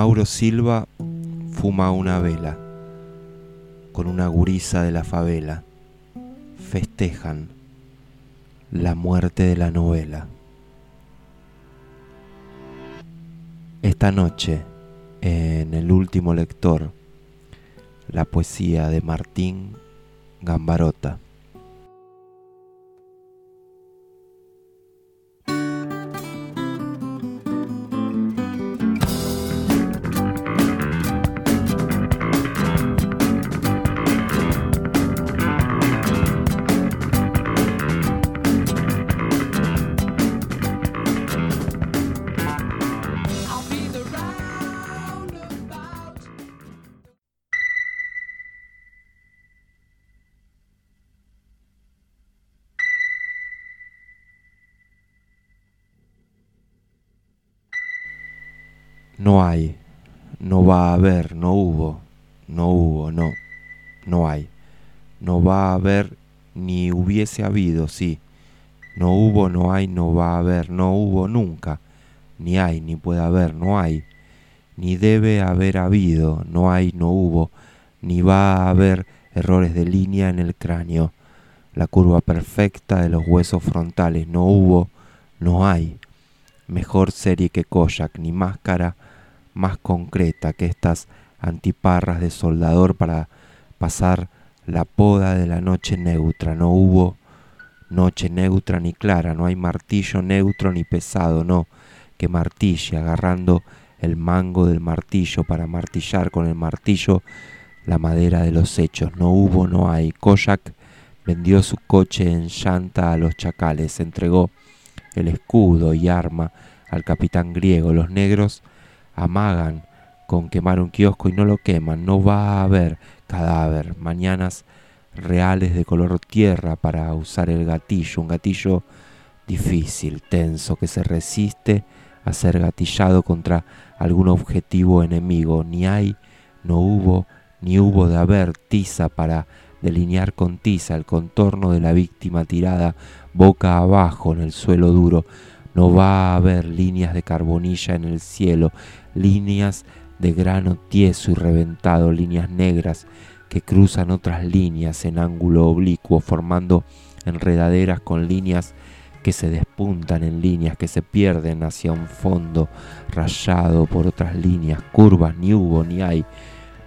Mauro Silva fuma una vela con una gurisa de la favela. Festejan la muerte de la novela. Esta noche, en el último lector, la poesía de Martín Gambarota. No hay, no va a haber, no hubo, no hubo, no, no hay. No va a haber ni hubiese habido, sí. No hubo, no hay, no va a haber, no hubo nunca. Ni hay, ni puede haber, no hay. Ni debe haber habido, no hay, no hubo, ni va a haber errores de línea en el cráneo. La curva perfecta de los huesos frontales, no hubo, no hay. Mejor serie que Koyak, ni máscara más concreta que estas antiparras de soldador para pasar la poda de la noche neutra. No hubo noche neutra ni clara, no hay martillo neutro ni pesado, no, que martille agarrando el mango del martillo para martillar con el martillo la madera de los hechos. No hubo, no hay. Koyak vendió su coche en llanta a los chacales, entregó el escudo y arma al capitán griego. Los negros amagan con quemar un kiosco y no lo queman. No va a haber cadáver. Mañanas reales de color tierra para usar el gatillo. Un gatillo difícil, tenso, que se resiste a ser gatillado contra algún objetivo enemigo. Ni hay, no hubo, ni hubo de haber tiza para delinear con tiza el contorno de la víctima tirada boca abajo en el suelo duro. No va a haber líneas de carbonilla en el cielo, líneas de grano tieso y reventado, líneas negras que cruzan otras líneas en ángulo oblicuo, formando enredaderas con líneas que se despuntan en líneas que se pierden hacia un fondo rayado por otras líneas, curvas, ni hubo, ni hay,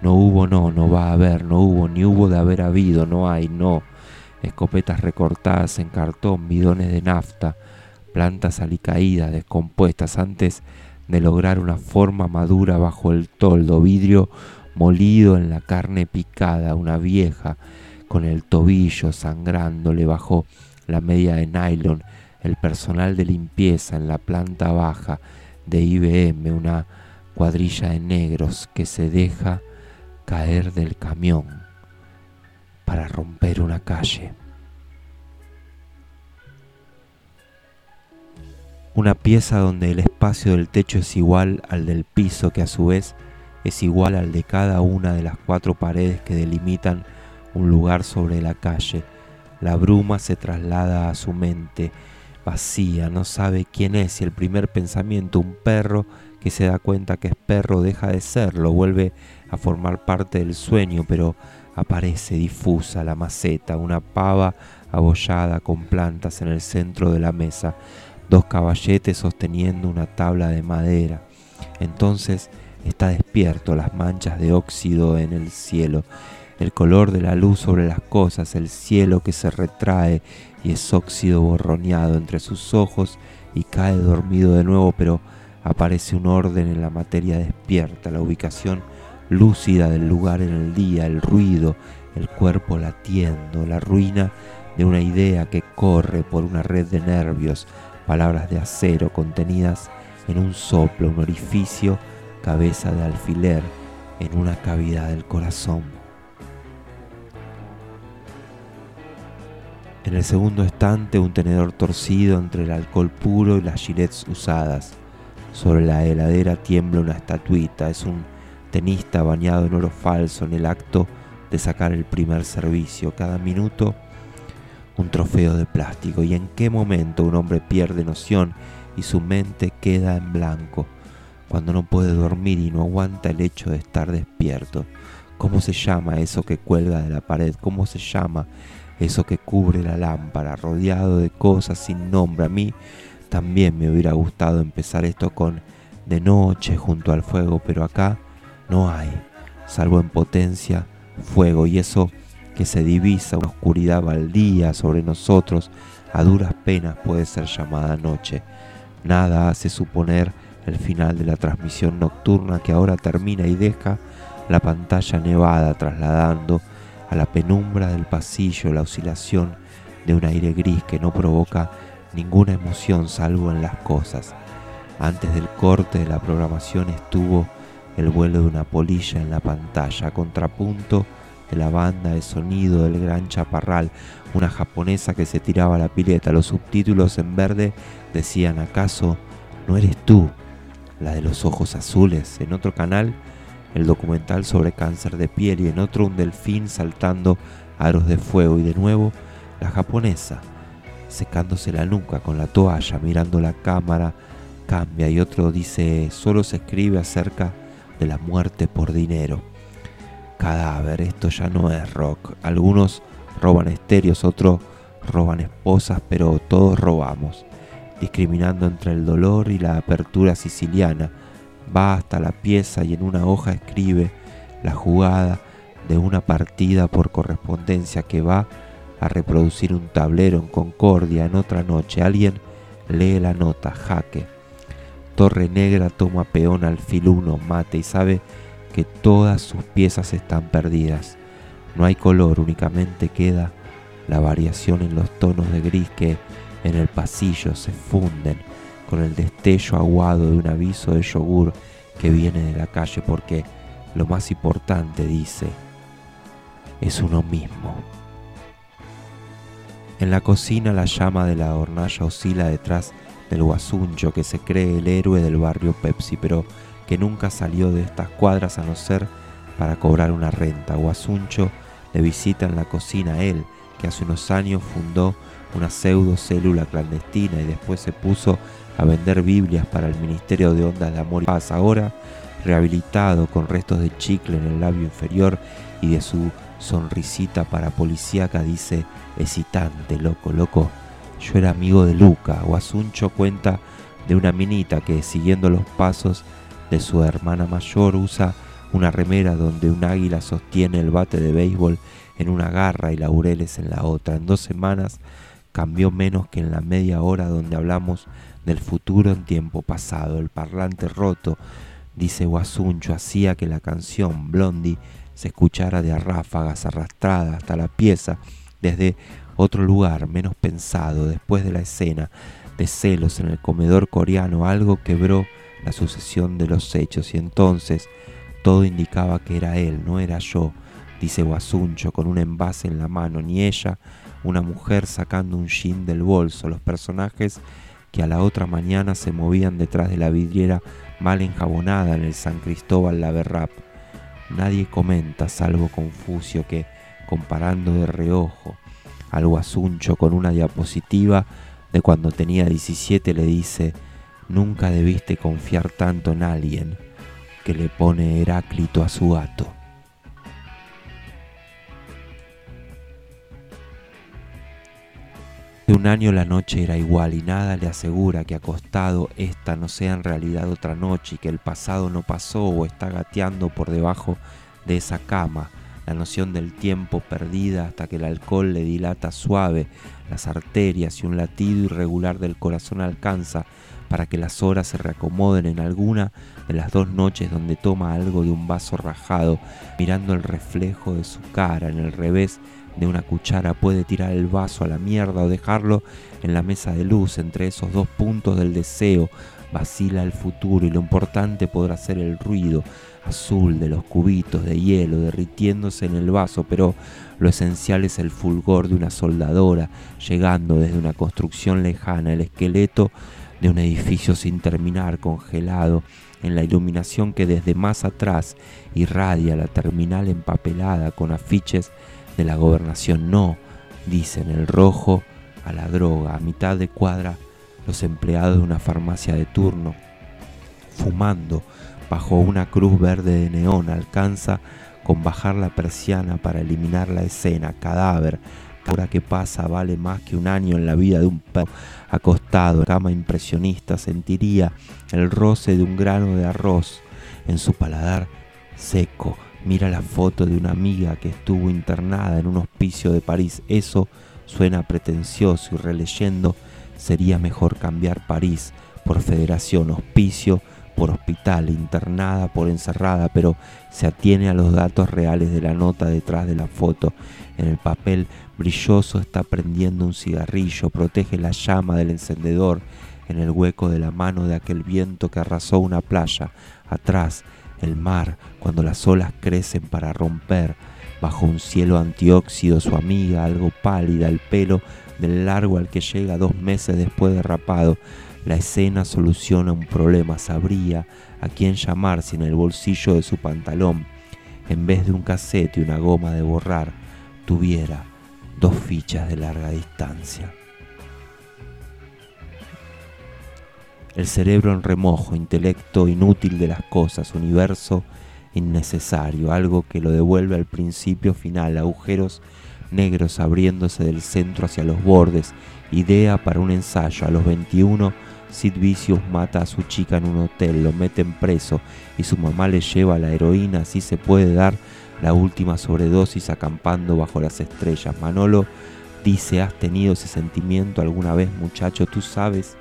no hubo, no, no va a haber, no hubo, ni hubo de haber habido, no hay, no, escopetas recortadas en cartón, bidones de nafta, plantas alicaídas, descompuestas antes de lograr una forma madura bajo el toldo, vidrio molido en la carne picada, una vieja con el tobillo sangrándole bajo la media de nylon, el personal de limpieza en la planta baja de IBM, una cuadrilla de negros que se deja caer del camión para romper una calle. Una pieza donde el espacio del techo es igual al del piso, que a su vez es igual al de cada una de las cuatro paredes que delimitan un lugar sobre la calle. La bruma se traslada a su mente, vacía, no sabe quién es y el primer pensamiento, un perro que se da cuenta que es perro, deja de serlo, vuelve a formar parte del sueño, pero aparece difusa la maceta, una pava abollada con plantas en el centro de la mesa dos caballetes sosteniendo una tabla de madera. Entonces está despierto, las manchas de óxido en el cielo, el color de la luz sobre las cosas, el cielo que se retrae y es óxido borroneado entre sus ojos y cae dormido de nuevo, pero aparece un orden en la materia despierta, la ubicación lúcida del lugar en el día, el ruido, el cuerpo latiendo, la ruina de una idea que corre por una red de nervios, palabras de acero contenidas en un soplo, un orificio, cabeza de alfiler en una cavidad del corazón. En el segundo estante un tenedor torcido entre el alcohol puro y las gilets usadas. Sobre la heladera tiembla una estatuita, es un tenista bañado en oro falso en el acto de sacar el primer servicio. Cada minuto un trofeo de plástico. ¿Y en qué momento un hombre pierde noción y su mente queda en blanco? Cuando no puede dormir y no aguanta el hecho de estar despierto. ¿Cómo se llama eso que cuelga de la pared? ¿Cómo se llama eso que cubre la lámpara, rodeado de cosas sin nombre? A mí también me hubiera gustado empezar esto con de noche junto al fuego, pero acá no hay, salvo en potencia, fuego y eso que se divisa una oscuridad baldía sobre nosotros, a duras penas puede ser llamada noche. Nada hace suponer el final de la transmisión nocturna que ahora termina y deja la pantalla nevada trasladando a la penumbra del pasillo la oscilación de un aire gris que no provoca ninguna emoción salvo en las cosas. Antes del corte de la programación estuvo el vuelo de una polilla en la pantalla, contrapunto de la banda de sonido del gran chaparral, una japonesa que se tiraba la pileta. Los subtítulos en verde decían, ¿acaso no eres tú? La de los ojos azules. En otro canal, el documental sobre cáncer de piel y en otro un delfín saltando aros de fuego y de nuevo la japonesa secándose la nuca con la toalla, mirando la cámara, cambia y otro dice, solo se escribe acerca de la muerte por dinero cadáver, esto ya no es rock. Algunos roban estéreos, otros roban esposas, pero todos robamos, discriminando entre el dolor y la apertura siciliana. Va hasta la pieza y en una hoja escribe la jugada de una partida por correspondencia que va a reproducir un tablero en Concordia en otra noche. Alguien lee la nota, jaque. Torre Negra toma peón al filuno, mate y sabe que todas sus piezas están perdidas. No hay color, únicamente queda la variación en los tonos de gris que en el pasillo se funden con el destello aguado de un aviso de yogur que viene de la calle porque lo más importante, dice, es uno mismo. En la cocina la llama de la hornalla oscila detrás del guasuncho que se cree el héroe del barrio Pepsi, pero que nunca salió de estas cuadras a no ser para cobrar una renta. Guasuncho le visita en la cocina él, que hace unos años fundó una pseudo célula clandestina y después se puso a vender Biblias para el Ministerio de Ondas de Amor y Paz. Ahora, rehabilitado con restos de chicle en el labio inferior y de su sonrisita para policíaca, dice, excitante, loco, loco. Yo era amigo de Luca. Guasuncho cuenta de una minita que, siguiendo los pasos de su hermana mayor usa una remera donde un águila sostiene el bate de béisbol en una garra y laureles en la otra. En dos semanas cambió menos que en la media hora donde hablamos del futuro en tiempo pasado. El parlante roto, dice Guasuncho, hacía que la canción Blondie se escuchara de ráfagas arrastrada hasta la pieza desde otro lugar menos pensado. Después de la escena de celos en el comedor coreano, algo quebró la sucesión de los hechos y entonces todo indicaba que era él, no era yo, dice Guasuncho con un envase en la mano, ni ella, una mujer sacando un jean del bolso, los personajes que a la otra mañana se movían detrás de la vidriera mal enjabonada en el San Cristóbal la Verrap. Nadie comenta, salvo Confucio, que, comparando de reojo al Guasuncho con una diapositiva de cuando tenía 17, le dice, Nunca debiste confiar tanto en alguien que le pone Heráclito a su gato. Hace un año la noche era igual y nada le asegura que acostado esta no sea en realidad otra noche y que el pasado no pasó o está gateando por debajo de esa cama, la noción del tiempo perdida hasta que el alcohol le dilata suave las arterias y un latido irregular del corazón alcanza para que las horas se reacomoden en alguna de las dos noches donde toma algo de un vaso rajado, mirando el reflejo de su cara en el revés de una cuchara, puede tirar el vaso a la mierda o dejarlo en la mesa de luz entre esos dos puntos del deseo. Vacila el futuro y lo importante podrá ser el ruido azul de los cubitos de hielo derritiéndose en el vaso, pero lo esencial es el fulgor de una soldadora llegando desde una construcción lejana, el esqueleto de un edificio sin terminar, congelado, en la iluminación que desde más atrás irradia la terminal empapelada con afiches de la gobernación. No, dicen el rojo a la droga, a mitad de cuadra los empleados de una farmacia de turno, fumando bajo una cruz verde de neón, alcanza con bajar la persiana para eliminar la escena, cadáver, hora que pasa vale más que un año en la vida de un perro acostado en cama impresionista, sentiría el roce de un grano de arroz en su paladar seco. Mira la foto de una amiga que estuvo internada en un hospicio de París. Eso suena pretencioso y releyendo sería mejor cambiar París por federación, hospicio por hospital, internada por encerrada, pero se atiene a los datos reales de la nota detrás de la foto. En el papel brilloso está prendiendo un cigarrillo, protege la llama del encendedor en el hueco de la mano de aquel viento que arrasó una playa. Atrás, el mar, cuando las olas crecen para romper. Bajo un cielo antióxido, su amiga, algo pálida, el pelo del largo al que llega dos meses después de rapado. La escena soluciona un problema, sabría a quién llamar si en el bolsillo de su pantalón, en vez de un casete y una goma de borrar, tuviera dos fichas de larga distancia. El cerebro en remojo, intelecto inútil de las cosas, universo innecesario, algo que lo devuelve al principio final, agujeros negros abriéndose del centro hacia los bordes, idea para un ensayo a los 21 Sid Vicious mata a su chica en un hotel, lo meten preso y su mamá le lleva la heroína, así se puede dar la última sobredosis acampando bajo las estrellas. Manolo dice, ¿has tenido ese sentimiento alguna vez muchacho? Tú sabes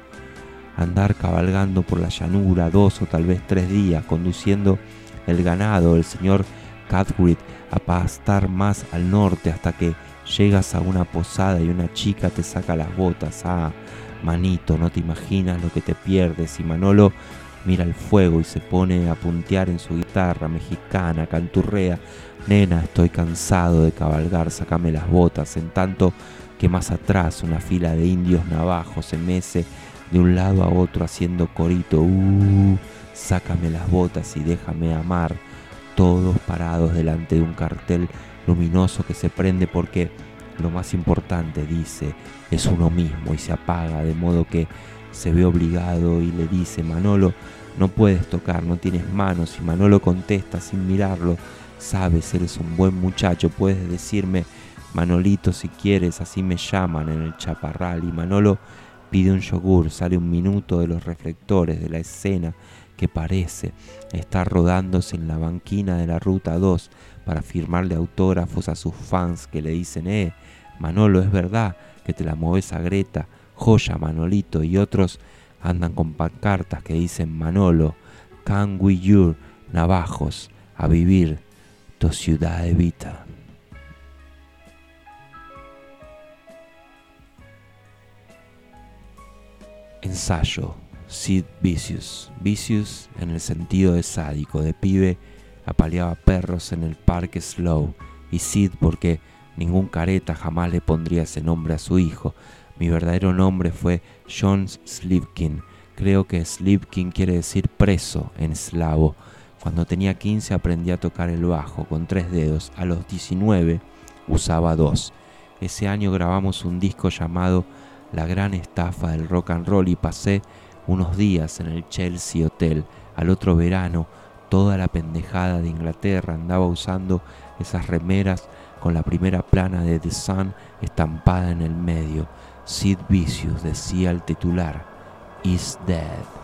andar cabalgando por la llanura dos o tal vez tres días, conduciendo el ganado, el señor Cadgrid a pastar más al norte hasta que llegas a una posada y una chica te saca las botas. Ah, Manito, no te imaginas lo que te pierdes. Y Manolo mira el fuego y se pone a puntear en su guitarra mexicana, canturrea. Nena, estoy cansado de cabalgar, sacame las botas. En tanto que más atrás una fila de indios navajos se mece de un lado a otro haciendo corito. Uh, sácame las botas y déjame amar. Todos parados delante de un cartel luminoso que se prende porque lo más importante, dice, es uno mismo y se apaga, de modo que se ve obligado y le dice, Manolo, no puedes tocar, no tienes manos. Y Manolo contesta sin mirarlo, sabes, eres un buen muchacho, puedes decirme, Manolito, si quieres, así me llaman en el chaparral. Y Manolo pide un yogur, sale un minuto de los reflectores de la escena que parece estar rodándose en la banquina de la ruta 2 para firmarle autógrafos a sus fans que le dicen, eh, Manolo, es verdad que te la moves a Greta, joya Manolito, y otros andan con pancartas que dicen Manolo, can we your navajos a vivir tu ciudad evita. Ensayo, Sid Vicious. Vicious en el sentido de sádico, de pibe apaleaba perros en el parque Slow y Sid porque ningún careta jamás le pondría ese nombre a su hijo. Mi verdadero nombre fue John Slivkin. Creo que Slivkin quiere decir preso en eslavo. Cuando tenía 15 aprendí a tocar el bajo con tres dedos. A los 19 usaba dos. Ese año grabamos un disco llamado La gran estafa del rock and roll y pasé unos días en el Chelsea Hotel. Al otro verano toda la pendejada de Inglaterra andaba usando esas remeras con la primera plana de The Sun estampada en el medio. Sid Vicious decía el titular, is dead.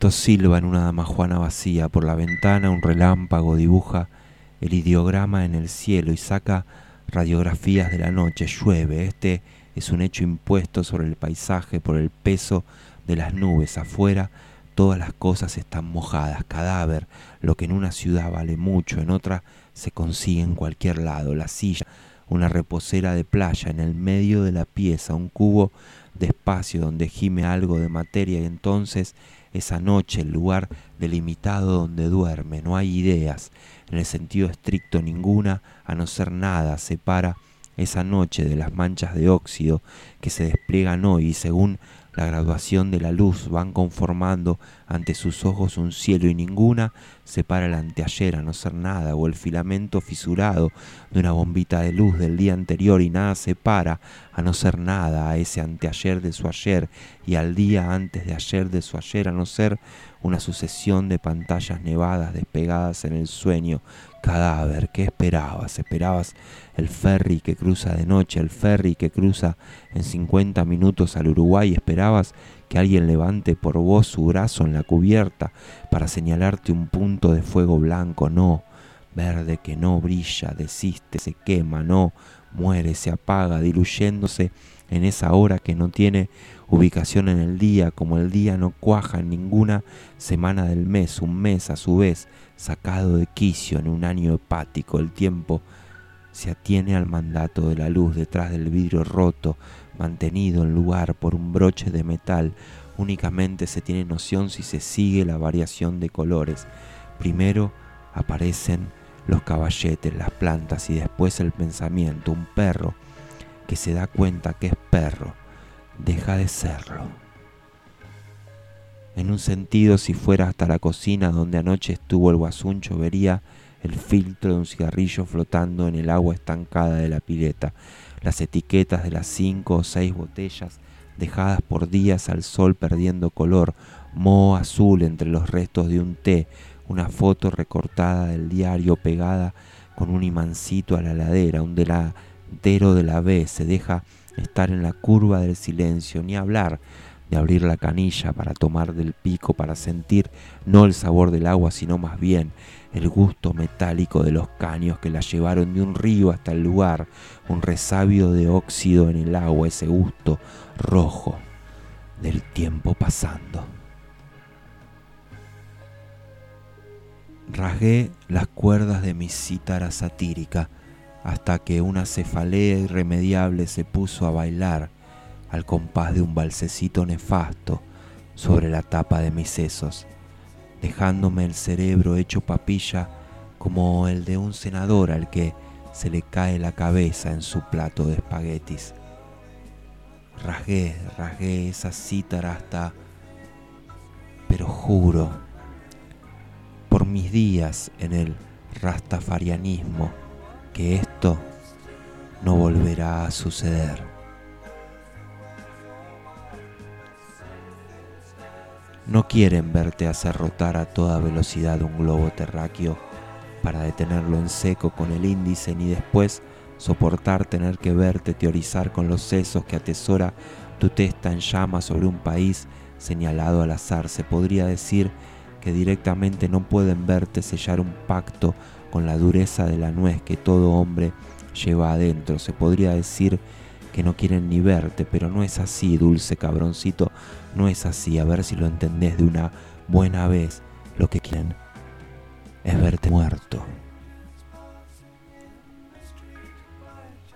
Viento silba en una damajuana vacía, por la ventana un relámpago dibuja el ideograma en el cielo y saca radiografías de la noche, llueve, este es un hecho impuesto sobre el paisaje por el peso de las nubes. Afuera, todas las cosas están mojadas, cadáver, lo que en una ciudad vale mucho, en otra se consigue en cualquier lado, la silla, una reposera de playa en el medio de la pieza, un cubo de espacio donde gime algo de materia. Y entonces esa noche, el lugar delimitado donde duerme. No hay ideas, en el sentido estricto ninguna, a no ser nada, separa esa noche de las manchas de óxido que se despliegan hoy y según la graduación de la luz van conformando ante sus ojos un cielo y ninguna separa el anteayer a no ser nada o el filamento fisurado de una bombita de luz del día anterior y nada separa a no ser nada a ese anteayer de su ayer y al día antes de ayer de su ayer a no ser una sucesión de pantallas nevadas despegadas en el sueño cadáver, ¿qué esperabas? ¿Esperabas el ferry que cruza de noche, el ferry que cruza en 50 minutos al Uruguay? ¿Esperabas que alguien levante por vos su brazo en la cubierta para señalarte un punto de fuego blanco? No, verde que no brilla, desiste, se quema, no, muere, se apaga, diluyéndose en esa hora que no tiene ubicación en el día, como el día no cuaja en ninguna semana del mes, un mes a su vez sacado de quicio en un año hepático, el tiempo se atiene al mandato de la luz detrás del vidrio roto, mantenido en lugar por un broche de metal, únicamente se tiene noción si se sigue la variación de colores. Primero aparecen los caballetes, las plantas y después el pensamiento, un perro que se da cuenta que es perro, deja de serlo. En un sentido, si fuera hasta la cocina donde anoche estuvo el guasuncho, vería el filtro de un cigarrillo flotando en el agua estancada de la pileta, las etiquetas de las cinco o seis botellas dejadas por días al sol perdiendo color, moho azul entre los restos de un té, una foto recortada del diario pegada con un imancito a la ladera, un delantero de la B se deja estar en la curva del silencio, ni hablar de abrir la canilla para tomar del pico, para sentir no el sabor del agua, sino más bien el gusto metálico de los caños que la llevaron de un río hasta el lugar, un resabio de óxido en el agua, ese gusto rojo del tiempo pasando. Rasgué las cuerdas de mi cítara satírica hasta que una cefalea irremediable se puso a bailar al compás de un balsecito nefasto sobre la tapa de mis sesos, dejándome el cerebro hecho papilla como el de un senador al que se le cae la cabeza en su plato de espaguetis. Rasgué, rasgué esa cítara hasta... Pero juro, mis días en el rastafarianismo, que esto no volverá a suceder. No quieren verte hacer rotar a toda velocidad un globo terráqueo para detenerlo en seco con el índice ni después soportar tener que verte teorizar con los sesos que atesora tu testa en llamas sobre un país señalado al azar. Se podría decir que directamente no pueden verte sellar un pacto con la dureza de la nuez que todo hombre lleva adentro. Se podría decir que no quieren ni verte, pero no es así, dulce cabroncito, no es así. A ver si lo entendés de una buena vez. Lo que quieren es verte muerto.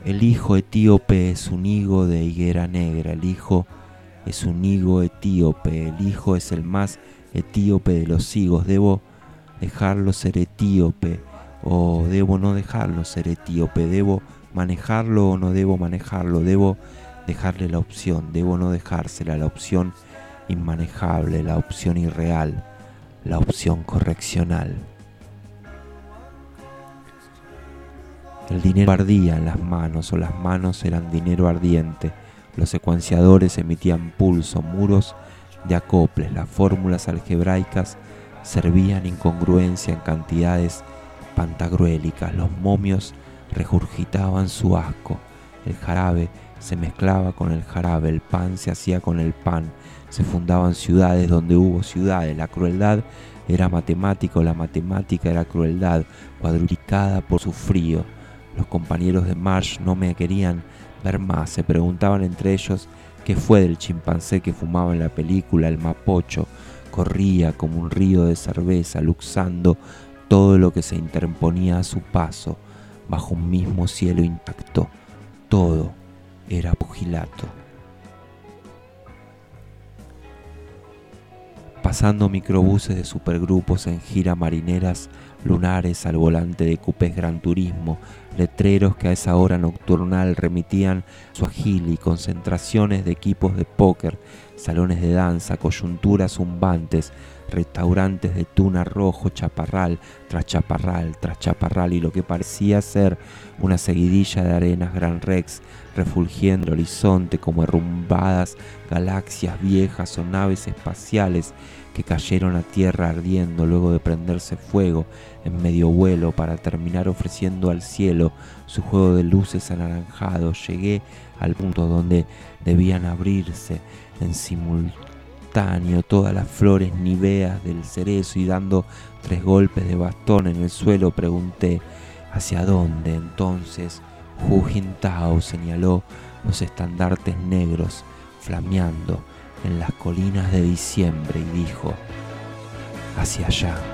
El hijo etíope es un higo de higuera negra, el hijo es un higo etíope, el hijo es el más etíope de los higos. Debo dejarlo ser etíope o debo no dejarlo ser etíope, debo manejarlo o no debo manejarlo, debo dejarle la opción, debo no dejársela, la opción inmanejable, la opción irreal, la opción correccional. El dinero ardía en las manos o las manos eran dinero ardiente. Los secuenciadores emitían pulso, muros de acoples, las fórmulas algebraicas servían incongruencia en cantidades pantagruélicas, los momios regurgitaban su asco, el jarabe se mezclaba con el jarabe, el pan se hacía con el pan, se fundaban ciudades donde hubo ciudades, la crueldad era matemático, la matemática era crueldad, cuadruplicada por su frío. Los compañeros de Marsh no me querían ver más, se preguntaban entre ellos qué fue del chimpancé que fumaba en la película, el mapocho, corría como un río de cerveza, luxando todo lo que se interponía a su paso, bajo un mismo cielo intacto. Todo era pugilato. pasando microbuses de supergrupos en gira marineras, lunares al volante de cupes Gran Turismo, letreros que a esa hora nocturnal remitían su agil y concentraciones de equipos de póker, salones de danza, coyunturas zumbantes, restaurantes de tuna rojo, chaparral tras chaparral tras chaparral y lo que parecía ser una seguidilla de arenas Gran Rex refulgiendo el horizonte como derrumbadas galaxias viejas o naves espaciales que cayeron a tierra ardiendo luego de prenderse fuego en medio vuelo para terminar ofreciendo al cielo su juego de luces anaranjados. Llegué al punto donde debían abrirse en simultáneo todas las flores niveas del cerezo y dando tres golpes de bastón en el suelo pregunté ¿hacia dónde entonces? Hu Jintao señaló los estandartes negros flameando en las colinas de diciembre y dijo, hacia allá.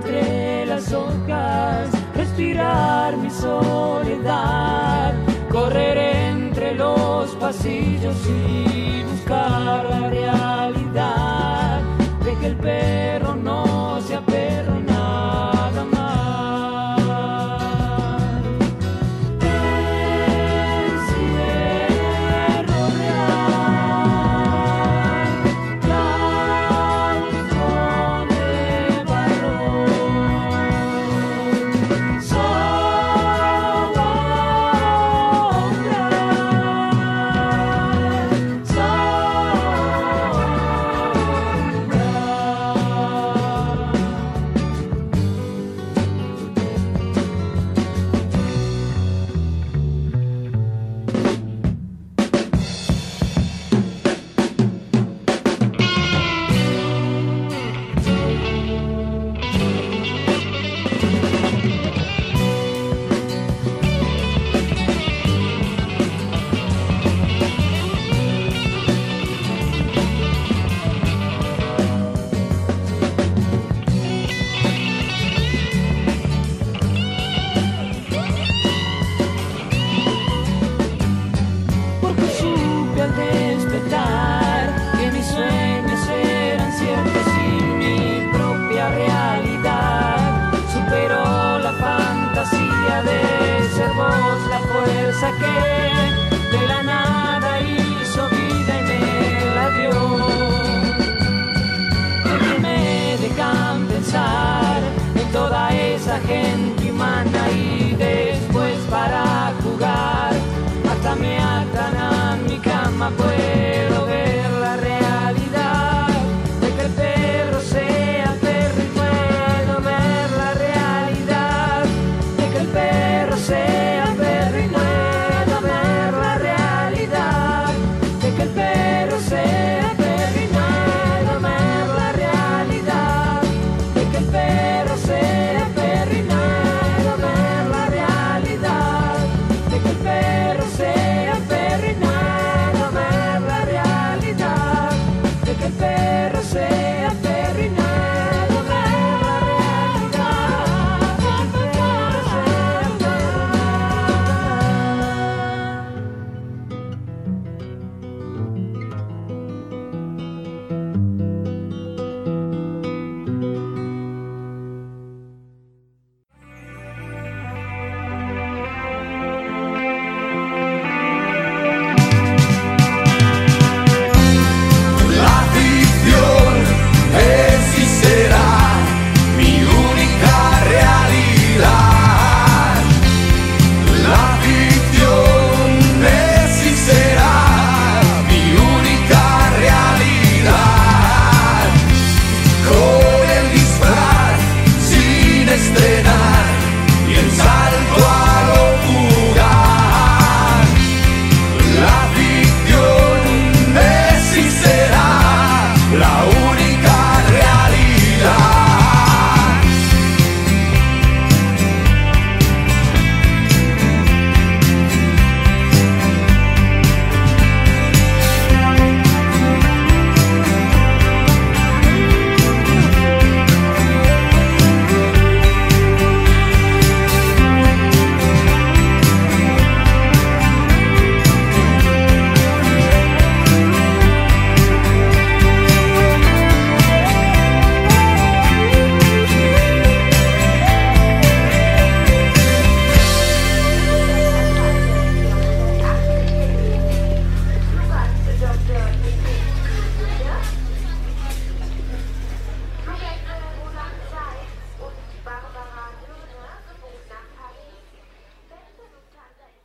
respirar mi soledad, correr entre los pasillos y buscar la realidad. Deje el perro